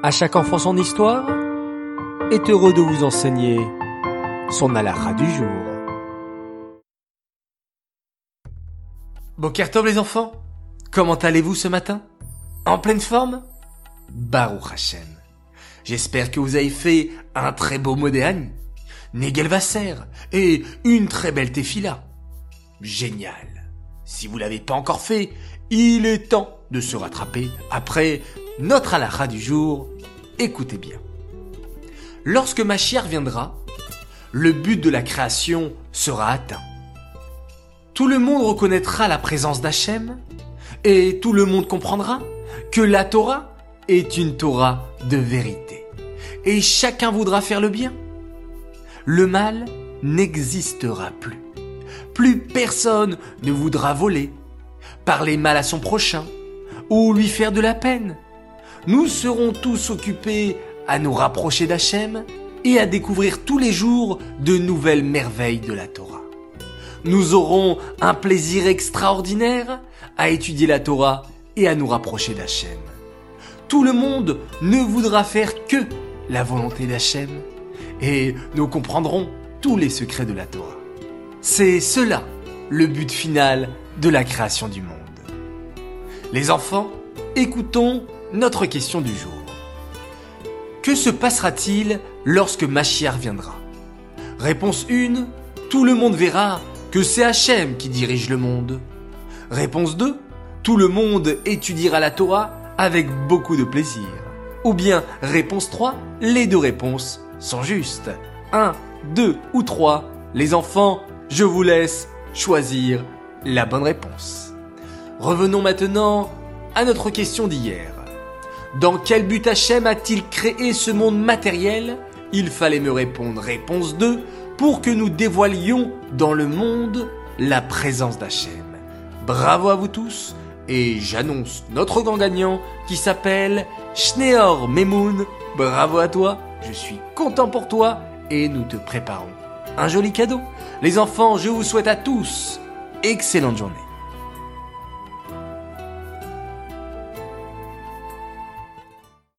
À chaque enfant son histoire est heureux de vous enseigner son alara du jour. Bokertov les enfants, comment allez-vous ce matin? En pleine forme? Baruch Hashem. J'espère que vous avez fait un très beau modéane, Negel Vasser et une très belle tefila. Génial. Si vous l'avez pas encore fait, il est temps de se rattraper après notre alara du jour. Écoutez bien. Lorsque Machiar viendra, le but de la création sera atteint. Tout le monde reconnaîtra la présence d'Hachem et tout le monde comprendra que la Torah est une Torah de vérité. Et chacun voudra faire le bien. Le mal n'existera plus. Plus personne ne voudra voler, parler mal à son prochain ou lui faire de la peine. Nous serons tous occupés à nous rapprocher d'Hachem et à découvrir tous les jours de nouvelles merveilles de la Torah. Nous aurons un plaisir extraordinaire à étudier la Torah et à nous rapprocher d'Hachem. Tout le monde ne voudra faire que la volonté d'Hachem et nous comprendrons tous les secrets de la Torah. C'est cela le but final de la création du monde. Les enfants, écoutons notre question du jour. Que se passera-t-il lorsque Machiar viendra? Réponse 1. Tout le monde verra que c'est Hachem qui dirige le monde. Réponse 2. Tout le monde étudiera la Torah avec beaucoup de plaisir. Ou bien réponse 3. Les deux réponses sont justes. 1, 2 ou 3. Les enfants, je vous laisse choisir la bonne réponse. Revenons maintenant à notre question d'hier. Dans quel but Hachem a-t-il créé ce monde matériel? Il fallait me répondre réponse 2 pour que nous dévoilions dans le monde la présence d'Hachem. Bravo à vous tous et j'annonce notre grand gagnant qui s'appelle Schneor Memoun. Bravo à toi, je suis content pour toi et nous te préparons un joli cadeau. Les enfants, je vous souhaite à tous excellente journée.